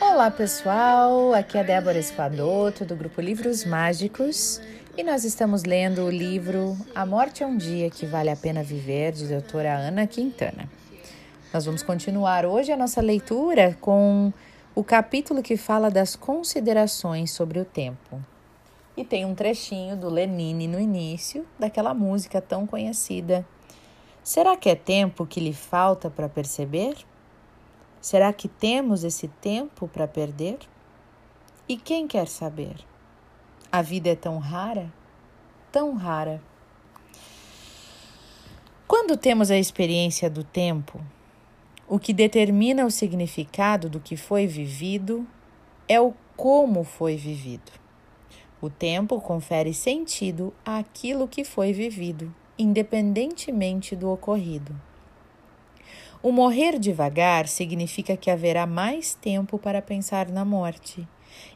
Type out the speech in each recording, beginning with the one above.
Olá pessoal, aqui é Débora Esquadoto do grupo Livros Mágicos e nós estamos lendo o livro A Morte é um Dia que Vale a Pena Viver, de doutora Ana Quintana. Nós vamos continuar hoje a nossa leitura com o capítulo que fala das considerações sobre o tempo. E tem um trechinho do Lenine no início, daquela música tão conhecida. Será que é tempo que lhe falta para perceber? Será que temos esse tempo para perder? E quem quer saber? A vida é tão rara, tão rara. Quando temos a experiência do tempo, o que determina o significado do que foi vivido é o como foi vivido. O tempo confere sentido àquilo que foi vivido, independentemente do ocorrido. O morrer devagar significa que haverá mais tempo para pensar na morte.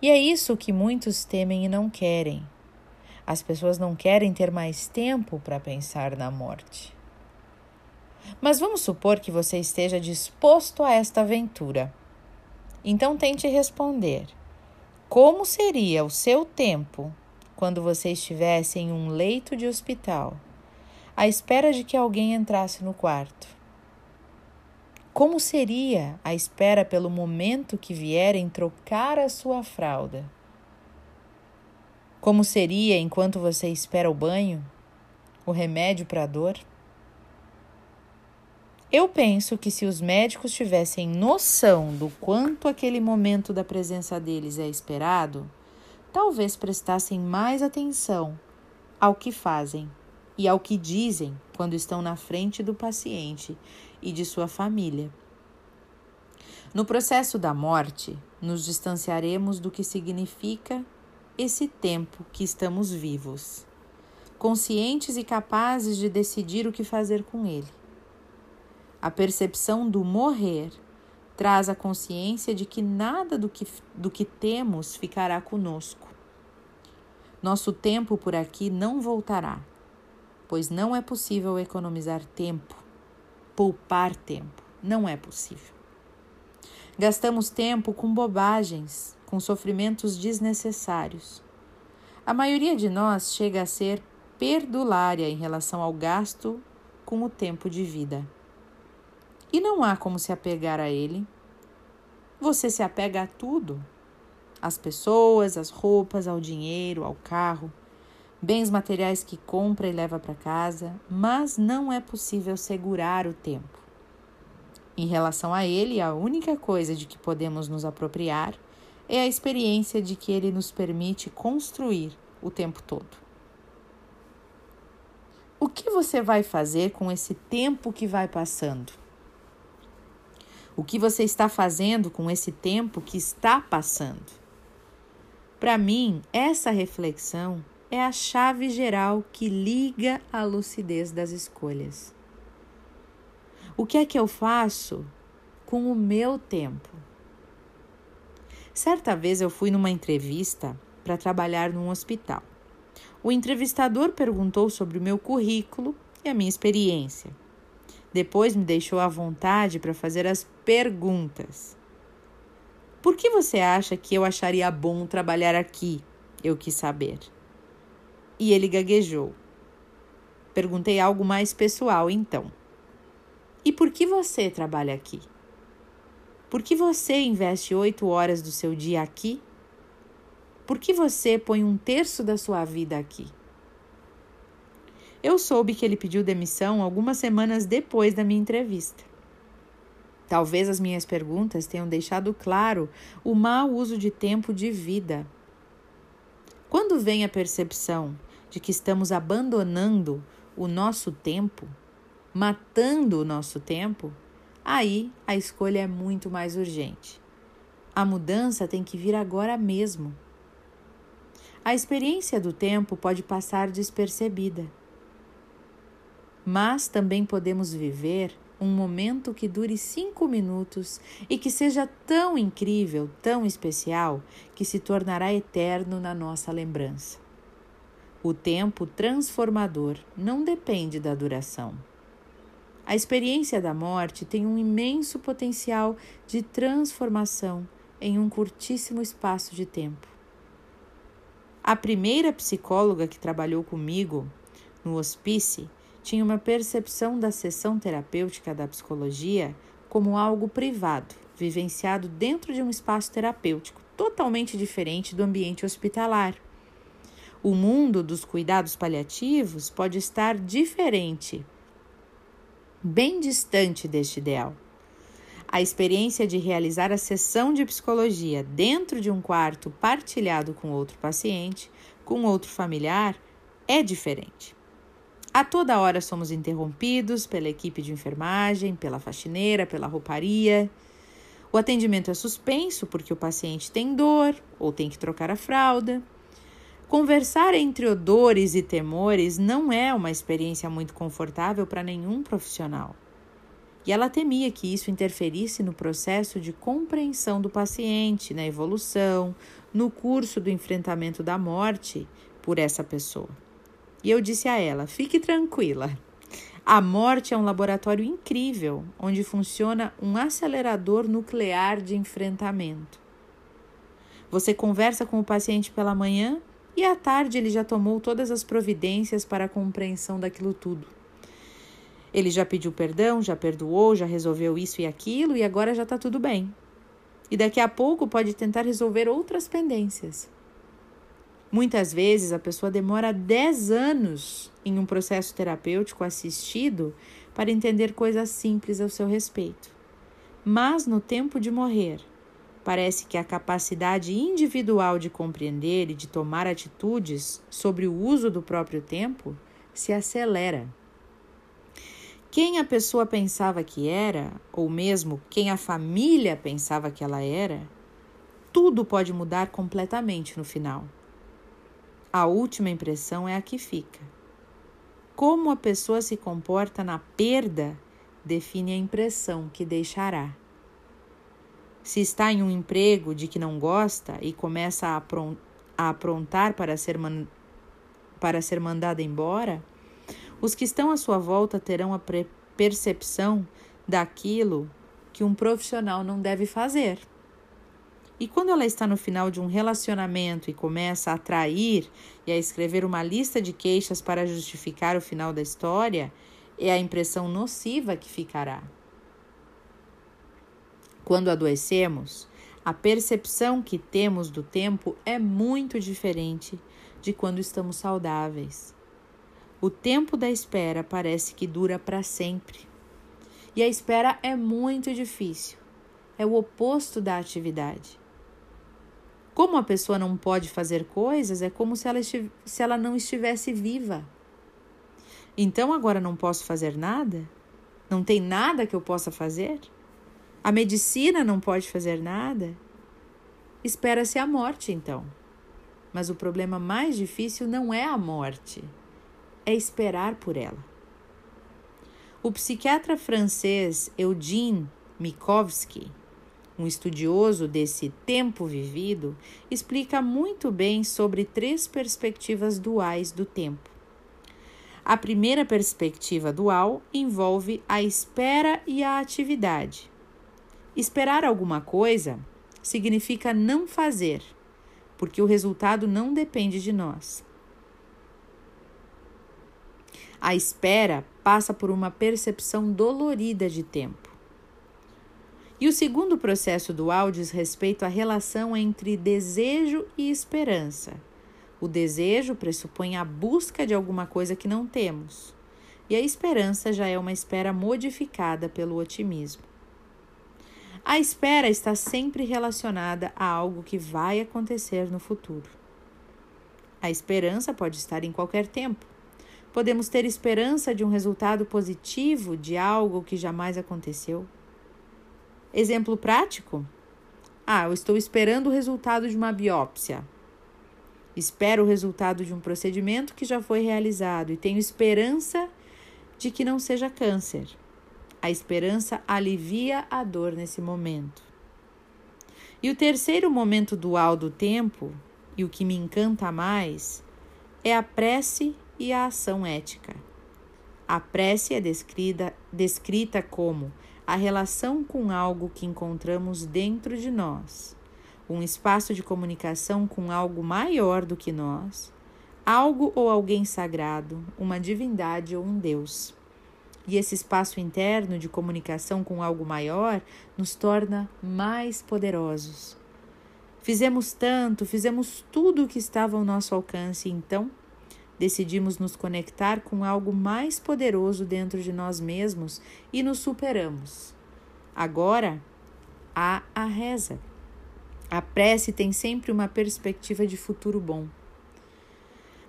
E é isso que muitos temem e não querem. As pessoas não querem ter mais tempo para pensar na morte. Mas vamos supor que você esteja disposto a esta aventura. Então tente responder: como seria o seu tempo quando você estivesse em um leito de hospital, à espera de que alguém entrasse no quarto? Como seria a espera pelo momento que vierem trocar a sua fralda? Como seria enquanto você espera o banho, o remédio para a dor? Eu penso que se os médicos tivessem noção do quanto aquele momento da presença deles é esperado, talvez prestassem mais atenção ao que fazem e ao que dizem quando estão na frente do paciente e de sua família. No processo da morte, nos distanciaremos do que significa esse tempo que estamos vivos, conscientes e capazes de decidir o que fazer com ele. A percepção do morrer traz a consciência de que nada do que, do que temos ficará conosco. Nosso tempo por aqui não voltará, pois não é possível economizar tempo poupar tempo. Não é possível. Gastamos tempo com bobagens, com sofrimentos desnecessários. A maioria de nós chega a ser perdulária em relação ao gasto com o tempo de vida. E não há como se apegar a ele. Você se apega a tudo: às pessoas, às roupas, ao dinheiro, ao carro bens materiais que compra e leva para casa, mas não é possível segurar o tempo. Em relação a ele, a única coisa de que podemos nos apropriar é a experiência de que ele nos permite construir o tempo todo. O que você vai fazer com esse tempo que vai passando? O que você está fazendo com esse tempo que está passando? Para mim, essa reflexão é a chave geral que liga a lucidez das escolhas. O que é que eu faço com o meu tempo? Certa vez eu fui numa entrevista para trabalhar num hospital. O entrevistador perguntou sobre o meu currículo e a minha experiência. Depois me deixou à vontade para fazer as perguntas. Por que você acha que eu acharia bom trabalhar aqui? Eu quis saber e ele gaguejou. Perguntei algo mais pessoal então. E por que você trabalha aqui? Por que você investe oito horas do seu dia aqui? Por que você põe um terço da sua vida aqui? Eu soube que ele pediu demissão algumas semanas depois da minha entrevista. Talvez as minhas perguntas tenham deixado claro o mau uso de tempo de vida. Quando vem a percepção de que estamos abandonando o nosso tempo, matando o nosso tempo, aí a escolha é muito mais urgente. A mudança tem que vir agora mesmo. A experiência do tempo pode passar despercebida, mas também podemos viver um momento que dure cinco minutos e que seja tão incrível, tão especial, que se tornará eterno na nossa lembrança. O tempo transformador não depende da duração. A experiência da morte tem um imenso potencial de transformação em um curtíssimo espaço de tempo. A primeira psicóloga que trabalhou comigo no hospício tinha uma percepção da sessão terapêutica da psicologia como algo privado, vivenciado dentro de um espaço terapêutico, totalmente diferente do ambiente hospitalar. O mundo dos cuidados paliativos pode estar diferente, bem distante deste ideal. A experiência de realizar a sessão de psicologia dentro de um quarto partilhado com outro paciente, com outro familiar, é diferente. A toda hora somos interrompidos pela equipe de enfermagem, pela faxineira, pela rouparia. O atendimento é suspenso porque o paciente tem dor ou tem que trocar a fralda. Conversar entre odores e temores não é uma experiência muito confortável para nenhum profissional. E ela temia que isso interferisse no processo de compreensão do paciente, na evolução, no curso do enfrentamento da morte por essa pessoa. E eu disse a ela: fique tranquila. A morte é um laboratório incrível, onde funciona um acelerador nuclear de enfrentamento. Você conversa com o paciente pela manhã e à tarde ele já tomou todas as providências para a compreensão daquilo tudo. Ele já pediu perdão, já perdoou, já resolveu isso e aquilo e agora já está tudo bem. E daqui a pouco pode tentar resolver outras pendências. Muitas vezes a pessoa demora 10 anos em um processo terapêutico assistido para entender coisas simples ao seu respeito. Mas no tempo de morrer, parece que a capacidade individual de compreender e de tomar atitudes sobre o uso do próprio tempo se acelera. Quem a pessoa pensava que era, ou mesmo quem a família pensava que ela era, tudo pode mudar completamente no final. A última impressão é a que fica. Como a pessoa se comporta na perda define a impressão que deixará. Se está em um emprego de que não gosta e começa a aprontar para ser, para ser mandada embora, os que estão à sua volta terão a percepção daquilo que um profissional não deve fazer. E quando ela está no final de um relacionamento e começa a atrair e a escrever uma lista de queixas para justificar o final da história, é a impressão nociva que ficará. Quando adoecemos, a percepção que temos do tempo é muito diferente de quando estamos saudáveis. O tempo da espera parece que dura para sempre. E a espera é muito difícil. É o oposto da atividade. Como a pessoa não pode fazer coisas, é como se ela, se ela não estivesse viva. Então agora não posso fazer nada? Não tem nada que eu possa fazer? A medicina não pode fazer nada? Espera-se a morte, então. Mas o problema mais difícil não é a morte, é esperar por ela. O psiquiatra francês Eugene Mikovsky um estudioso desse tempo vivido, explica muito bem sobre três perspectivas duais do tempo. A primeira perspectiva dual envolve a espera e a atividade. Esperar alguma coisa significa não fazer, porque o resultado não depende de nós. A espera passa por uma percepção dolorida de tempo. E o segundo processo dual diz respeito à relação entre desejo e esperança. O desejo pressupõe a busca de alguma coisa que não temos, e a esperança já é uma espera modificada pelo otimismo. A espera está sempre relacionada a algo que vai acontecer no futuro. A esperança pode estar em qualquer tempo. Podemos ter esperança de um resultado positivo de algo que jamais aconteceu. Exemplo prático? Ah, eu estou esperando o resultado de uma biópsia. Espero o resultado de um procedimento que já foi realizado e tenho esperança de que não seja câncer. A esperança alivia a dor nesse momento. E o terceiro momento dual do tempo, e o que me encanta mais, é a prece e a ação ética. A prece é descrita, descrita como a relação com algo que encontramos dentro de nós, um espaço de comunicação com algo maior do que nós, algo ou alguém sagrado, uma divindade ou um Deus. E esse espaço interno de comunicação com algo maior nos torna mais poderosos. Fizemos tanto, fizemos tudo o que estava ao nosso alcance, então decidimos nos conectar com algo mais poderoso dentro de nós mesmos e nos superamos. Agora há a reza. A prece tem sempre uma perspectiva de futuro bom.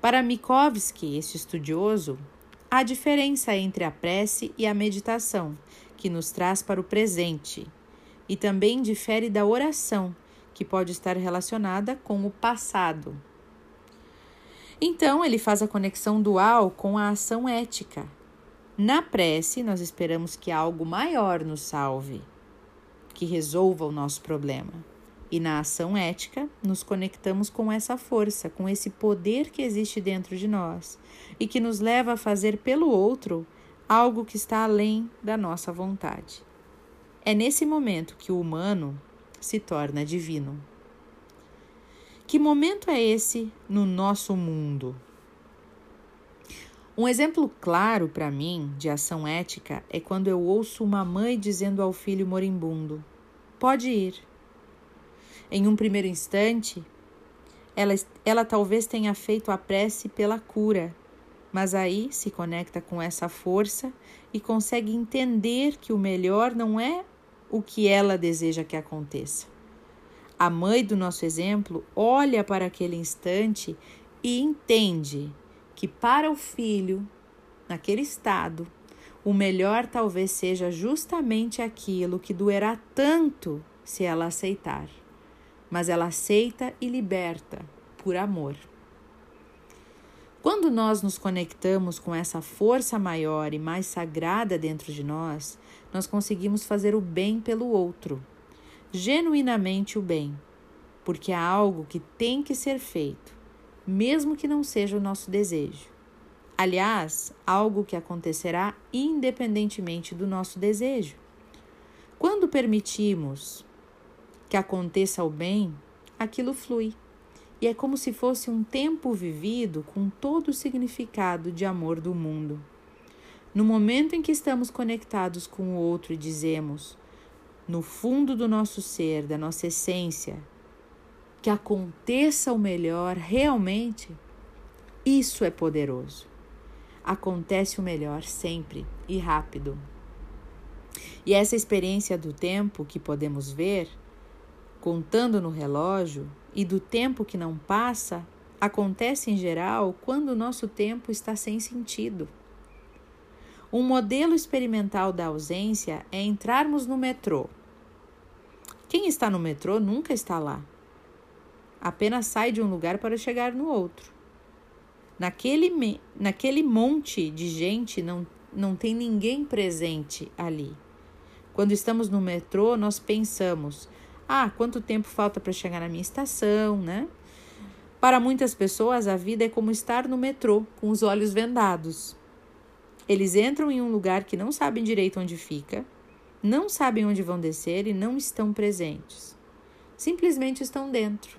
Para Mikovsky, este estudioso, há diferença entre a prece e a meditação, que nos traz para o presente, e também difere da oração, que pode estar relacionada com o passado. Então, ele faz a conexão dual com a ação ética. Na prece, nós esperamos que algo maior nos salve, que resolva o nosso problema. E na ação ética, nos conectamos com essa força, com esse poder que existe dentro de nós e que nos leva a fazer pelo outro algo que está além da nossa vontade. É nesse momento que o humano se torna divino. Que momento é esse no nosso mundo? Um exemplo claro para mim de ação ética é quando eu ouço uma mãe dizendo ao filho moribundo: pode ir. Em um primeiro instante, ela, ela talvez tenha feito a prece pela cura, mas aí se conecta com essa força e consegue entender que o melhor não é o que ela deseja que aconteça. A mãe do nosso exemplo olha para aquele instante e entende que para o filho, naquele estado, o melhor talvez seja justamente aquilo que doerá tanto se ela aceitar. Mas ela aceita e liberta por amor. Quando nós nos conectamos com essa força maior e mais sagrada dentro de nós, nós conseguimos fazer o bem pelo outro, genuinamente o bem, porque há algo que tem que ser feito, mesmo que não seja o nosso desejo. Aliás, algo que acontecerá independentemente do nosso desejo. Quando permitimos que aconteça o bem, aquilo flui. E é como se fosse um tempo vivido com todo o significado de amor do mundo. No momento em que estamos conectados com o outro e dizemos, no fundo do nosso ser, da nossa essência, que aconteça o melhor realmente, isso é poderoso. Acontece o melhor sempre e rápido. E essa experiência do tempo que podemos ver contando no relógio e do tempo que não passa acontece em geral quando o nosso tempo está sem sentido. Um modelo experimental da ausência é entrarmos no metrô. Quem está no metrô nunca está lá. Apenas sai de um lugar para chegar no outro. Naquele, naquele monte de gente não, não tem ninguém presente ali. Quando estamos no metrô, nós pensamos: ah, quanto tempo falta para chegar na minha estação, né? Para muitas pessoas, a vida é como estar no metrô, com os olhos vendados. Eles entram em um lugar que não sabem direito onde fica, não sabem onde vão descer e não estão presentes. Simplesmente estão dentro.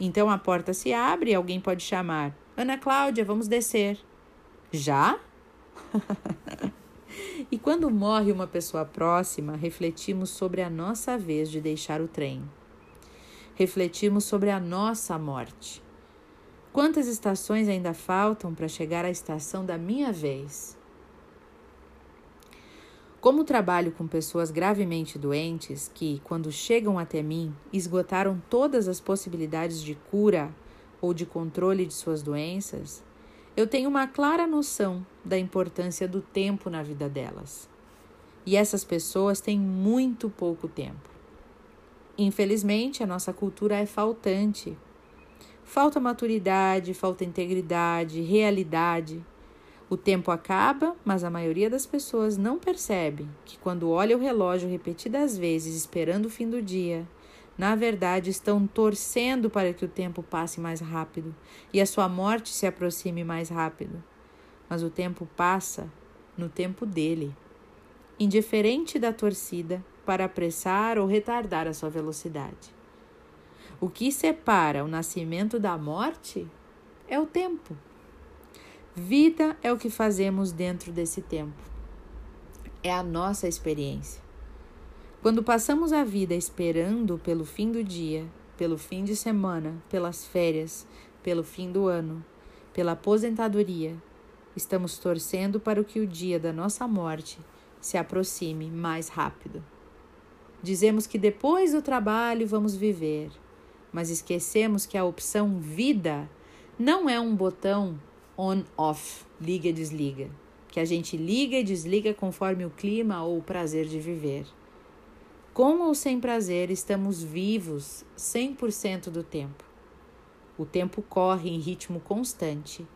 Então a porta se abre e alguém pode chamar: Ana Cláudia, vamos descer. Já? E quando morre uma pessoa próxima, refletimos sobre a nossa vez de deixar o trem. Refletimos sobre a nossa morte. Quantas estações ainda faltam para chegar à estação da minha vez? Como trabalho com pessoas gravemente doentes que, quando chegam até mim, esgotaram todas as possibilidades de cura ou de controle de suas doenças, eu tenho uma clara noção da importância do tempo na vida delas. E essas pessoas têm muito pouco tempo. Infelizmente, a nossa cultura é faltante. Falta maturidade, falta integridade, realidade. O tempo acaba, mas a maioria das pessoas não percebe que quando olha o relógio repetidas vezes esperando o fim do dia, na verdade, estão torcendo para que o tempo passe mais rápido e a sua morte se aproxime mais rápido. Mas o tempo passa no tempo dele, indiferente da torcida para apressar ou retardar a sua velocidade. O que separa o nascimento da morte é o tempo. Vida é o que fazemos dentro desse tempo. É a nossa experiência. Quando passamos a vida esperando pelo fim do dia, pelo fim de semana, pelas férias, pelo fim do ano, pela aposentadoria, estamos torcendo para que o dia da nossa morte se aproxime mais rápido. Dizemos que depois do trabalho vamos viver, mas esquecemos que a opção vida não é um botão on-off, liga e desliga, que a gente liga e desliga conforme o clima ou o prazer de viver. Com ou sem prazer, estamos vivos 100% do tempo. O tempo corre em ritmo constante.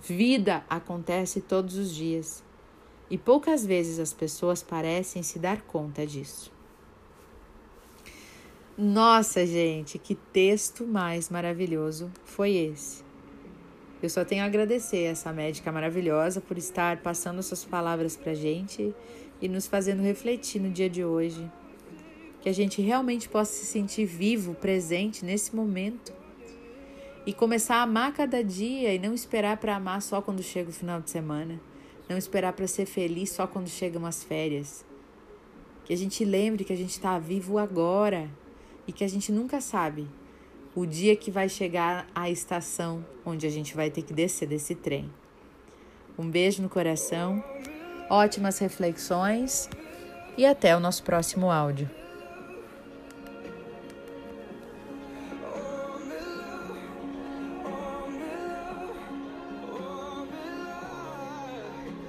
Vida acontece todos os dias e poucas vezes as pessoas parecem se dar conta disso. Nossa, gente, que texto mais maravilhoso foi esse. Eu só tenho a agradecer essa médica maravilhosa por estar passando essas palavras para gente e nos fazendo refletir no dia de hoje. Que a gente realmente possa se sentir vivo, presente nesse momento e começar a amar cada dia e não esperar para amar só quando chega o final de semana, não esperar para ser feliz só quando chegam as férias. Que a gente lembre que a gente está vivo agora e que a gente nunca sabe o dia que vai chegar a estação onde a gente vai ter que descer desse trem. Um beijo no coração, ótimas reflexões e até o nosso próximo áudio.